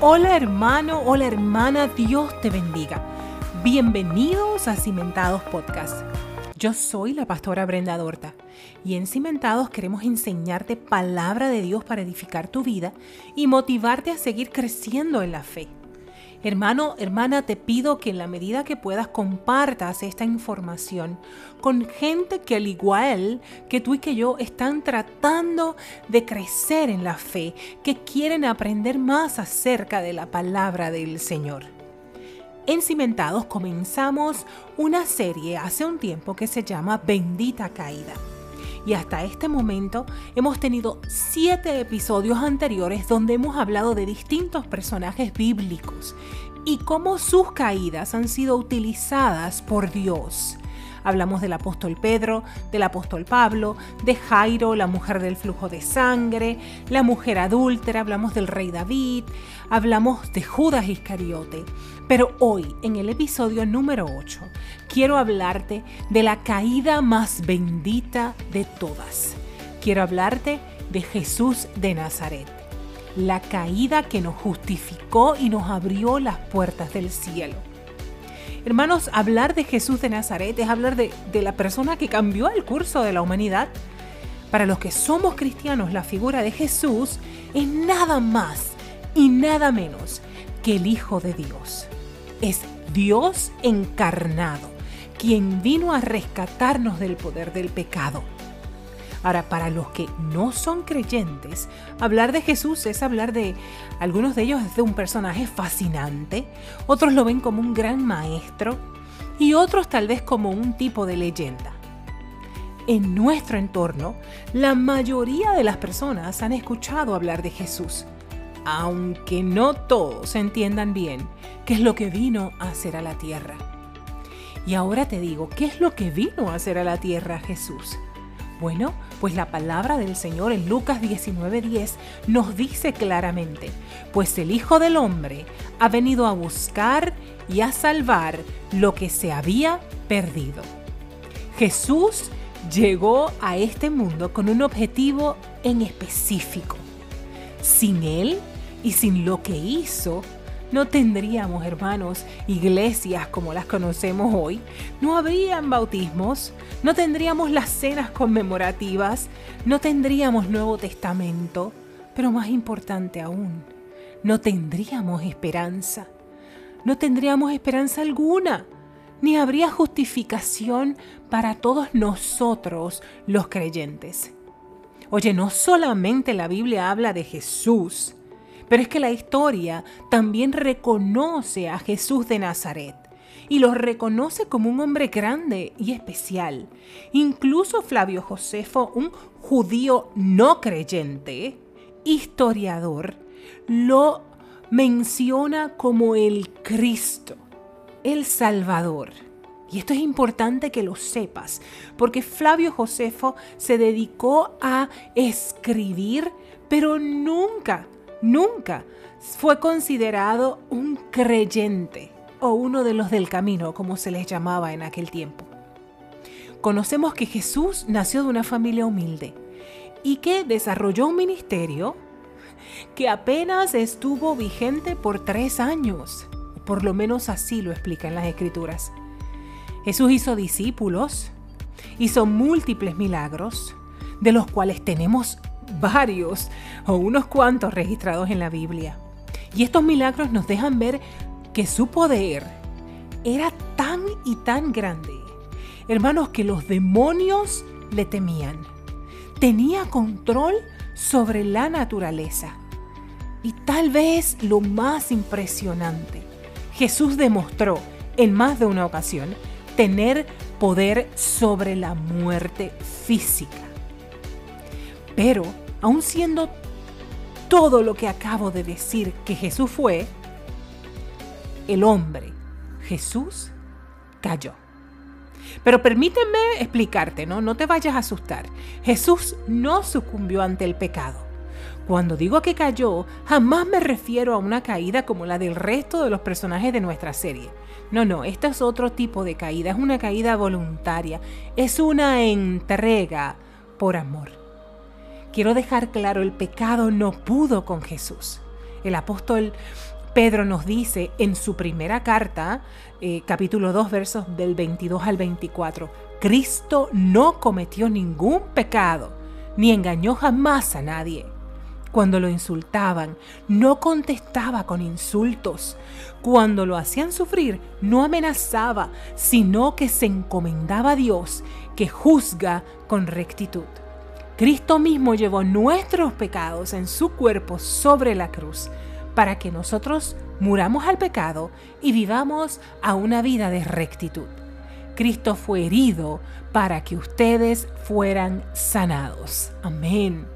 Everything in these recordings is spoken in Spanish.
Hola hermano, hola hermana, Dios te bendiga. Bienvenidos a Cimentados Podcast. Yo soy la pastora Brenda Dorta y en Cimentados queremos enseñarte palabra de Dios para edificar tu vida y motivarte a seguir creciendo en la fe. Hermano, hermana, te pido que en la medida que puedas compartas esta información con gente que al igual que tú y que yo están tratando de crecer en la fe, que quieren aprender más acerca de la palabra del Señor. En Cimentados comenzamos una serie hace un tiempo que se llama Bendita Caída y hasta este momento hemos tenido siete episodios anteriores donde hemos hablado de distintos personajes bíblicos y cómo sus caídas han sido utilizadas por Dios. Hablamos del apóstol Pedro, del apóstol Pablo, de Jairo, la mujer del flujo de sangre, la mujer adúltera, hablamos del rey David, hablamos de Judas Iscariote. Pero hoy, en el episodio número 8, quiero hablarte de la caída más bendita de todas. Quiero hablarte de Jesús de Nazaret. La caída que nos justificó y nos abrió las puertas del cielo. Hermanos, hablar de Jesús de Nazaret es hablar de, de, la persona que cambió el curso de la humanidad. Para los que somos cristianos, la figura de Jesús es nada más y nada menos que el Hijo de Dios. Es Dios encarnado, quien vino a rescatarnos del poder del pecado. Ahora, para los que no son creyentes, hablar de Jesús es hablar de, algunos de ellos es de un personaje fascinante, otros lo ven como un gran maestro y otros tal vez como un tipo de leyenda. En nuestro entorno, la mayoría de las personas han escuchado hablar de Jesús, aunque no todos entiendan bien qué es lo que vino a hacer a la tierra. Y ahora te digo, ¿qué es lo que vino a hacer a la tierra Jesús? Bueno, pues la palabra del Señor en Lucas 19:10 nos dice claramente, pues el Hijo del Hombre ha venido a buscar y a salvar lo que se había perdido. Jesús llegó a este mundo con un objetivo en específico. Sin Él y sin lo que hizo, no tendríamos, hermanos, iglesias como las conocemos hoy, no habrían bautismos, no tendríamos las cenas conmemorativas, no tendríamos Nuevo Testamento, pero más importante aún, no tendríamos esperanza, no tendríamos esperanza alguna, ni habría justificación para todos nosotros los creyentes. Oye, no solamente la Biblia habla de Jesús, pero es que la historia también reconoce a Jesús de Nazaret y lo reconoce como un hombre grande y especial. Incluso Flavio Josefo, un judío no creyente, historiador, lo menciona como el Cristo, el Salvador. Y esto es importante que lo sepas, porque Flavio Josefo se dedicó a escribir, pero nunca nunca fue considerado un creyente o uno de los del camino, como se les llamaba en aquel tiempo. Conocemos que Jesús nació de una familia humilde y que desarrolló un ministerio que apenas estuvo vigente por tres años. Por lo menos así lo explican las escrituras. Jesús hizo discípulos, hizo múltiples milagros, de los cuales tenemos varios o unos cuantos registrados en la Biblia. Y estos milagros nos dejan ver que su poder era tan y tan grande, hermanos, que los demonios le temían. Tenía control sobre la naturaleza. Y tal vez lo más impresionante, Jesús demostró en más de una ocasión tener poder sobre la muerte física. Pero aun siendo todo lo que acabo de decir que Jesús fue, el hombre, Jesús, cayó. Pero permíteme explicarte, ¿no? No te vayas a asustar. Jesús no sucumbió ante el pecado. Cuando digo que cayó, jamás me refiero a una caída como la del resto de los personajes de nuestra serie. No, no, esta es otro tipo de caída, es una caída voluntaria, es una entrega por amor. Quiero dejar claro, el pecado no pudo con Jesús. El apóstol Pedro nos dice en su primera carta, eh, capítulo 2, versos del 22 al 24, Cristo no cometió ningún pecado, ni engañó jamás a nadie. Cuando lo insultaban, no contestaba con insultos. Cuando lo hacían sufrir, no amenazaba, sino que se encomendaba a Dios, que juzga con rectitud. Cristo mismo llevó nuestros pecados en su cuerpo sobre la cruz, para que nosotros muramos al pecado y vivamos a una vida de rectitud. Cristo fue herido para que ustedes fueran sanados. Amén.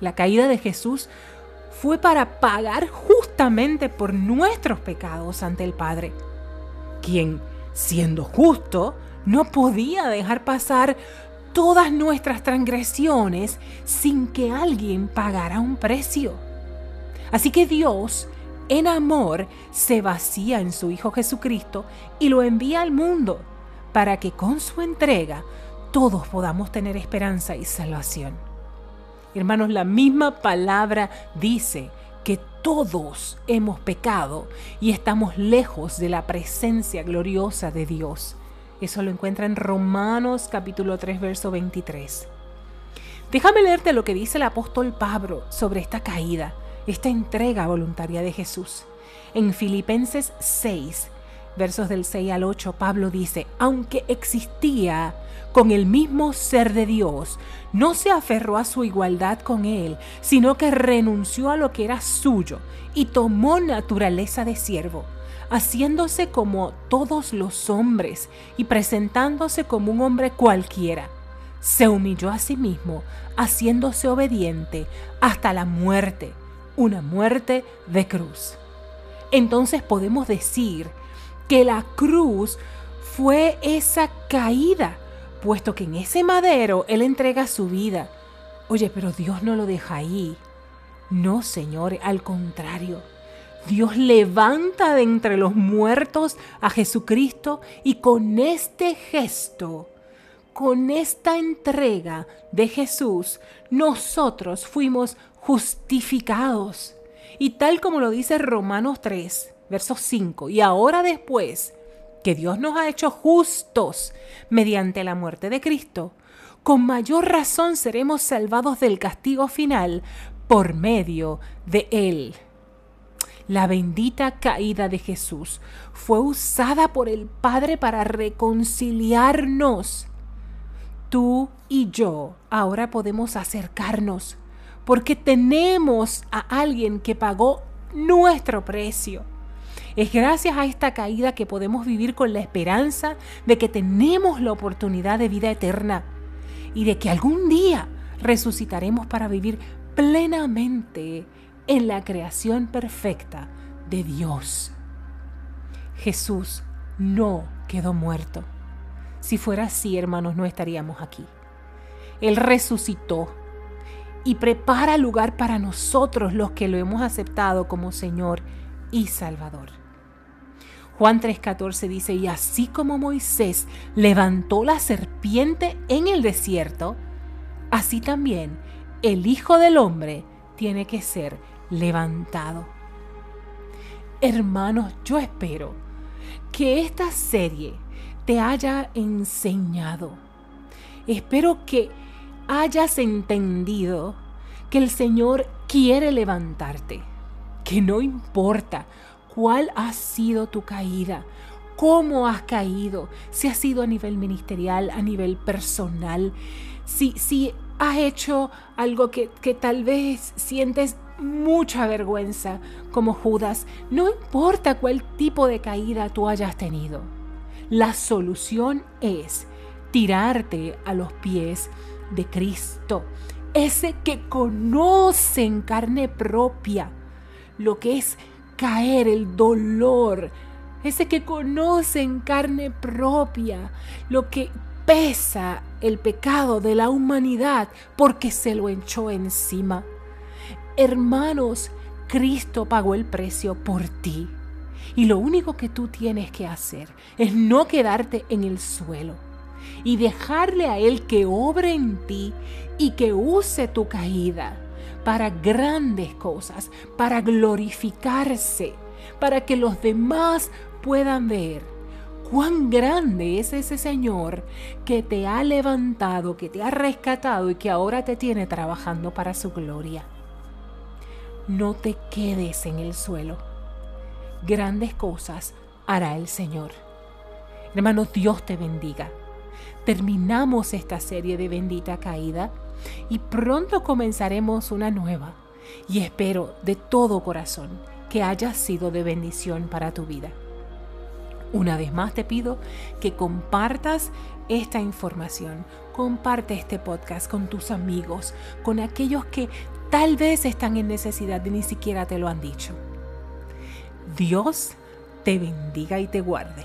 La caída de Jesús fue para pagar justamente por nuestros pecados ante el Padre, quien, siendo justo, no podía dejar pasar todas nuestras transgresiones sin que alguien pagara un precio. Así que Dios, en amor, se vacía en su Hijo Jesucristo y lo envía al mundo para que con su entrega todos podamos tener esperanza y salvación. Hermanos, la misma palabra dice que todos hemos pecado y estamos lejos de la presencia gloriosa de Dios. Eso lo encuentra en Romanos capítulo 3, verso 23. Déjame leerte lo que dice el apóstol Pablo sobre esta caída, esta entrega voluntaria de Jesús. En Filipenses 6, versos del 6 al 8, Pablo dice, aunque existía con el mismo ser de Dios, no se aferró a su igualdad con Él, sino que renunció a lo que era suyo y tomó naturaleza de siervo, haciéndose como todos los hombres y presentándose como un hombre cualquiera. Se humilló a sí mismo, haciéndose obediente hasta la muerte, una muerte de cruz. Entonces podemos decir que la cruz fue esa caída puesto que en ese madero Él entrega su vida. Oye, pero Dios no lo deja ahí. No, Señor, al contrario. Dios levanta de entre los muertos a Jesucristo y con este gesto, con esta entrega de Jesús, nosotros fuimos justificados. Y tal como lo dice Romanos 3, verso 5, y ahora después, que Dios nos ha hecho justos mediante la muerte de Cristo, con mayor razón seremos salvados del castigo final por medio de Él. La bendita caída de Jesús fue usada por el Padre para reconciliarnos. Tú y yo ahora podemos acercarnos porque tenemos a alguien que pagó nuestro precio. Es gracias a esta caída que podemos vivir con la esperanza de que tenemos la oportunidad de vida eterna y de que algún día resucitaremos para vivir plenamente en la creación perfecta de Dios. Jesús no quedó muerto. Si fuera así, hermanos, no estaríamos aquí. Él resucitó y prepara lugar para nosotros los que lo hemos aceptado como Señor y Salvador. Juan 3:14 dice, y así como Moisés levantó la serpiente en el desierto, así también el Hijo del Hombre tiene que ser levantado. Hermanos, yo espero que esta serie te haya enseñado. Espero que hayas entendido que el Señor quiere levantarte, que no importa cuál ha sido tu caída, cómo has caído, si ha sido a nivel ministerial, a nivel personal, si, si has hecho algo que, que tal vez sientes mucha vergüenza como Judas, no importa cuál tipo de caída tú hayas tenido. La solución es tirarte a los pies de Cristo, ese que conoce en carne propia lo que es caer el dolor, ese que conoce en carne propia lo que pesa el pecado de la humanidad porque se lo echó encima. Hermanos, Cristo pagó el precio por ti. Y lo único que tú tienes que hacer es no quedarte en el suelo y dejarle a Él que obre en ti y que use tu caída para grandes cosas, para glorificarse, para que los demás puedan ver cuán grande es ese Señor que te ha levantado, que te ha rescatado y que ahora te tiene trabajando para su gloria. No te quedes en el suelo. Grandes cosas hará el Señor. Hermano, Dios te bendiga. Terminamos esta serie de bendita caída y pronto comenzaremos una nueva. Y espero de todo corazón que haya sido de bendición para tu vida. Una vez más te pido que compartas esta información, comparte este podcast con tus amigos, con aquellos que tal vez están en necesidad y ni siquiera te lo han dicho. Dios te bendiga y te guarde.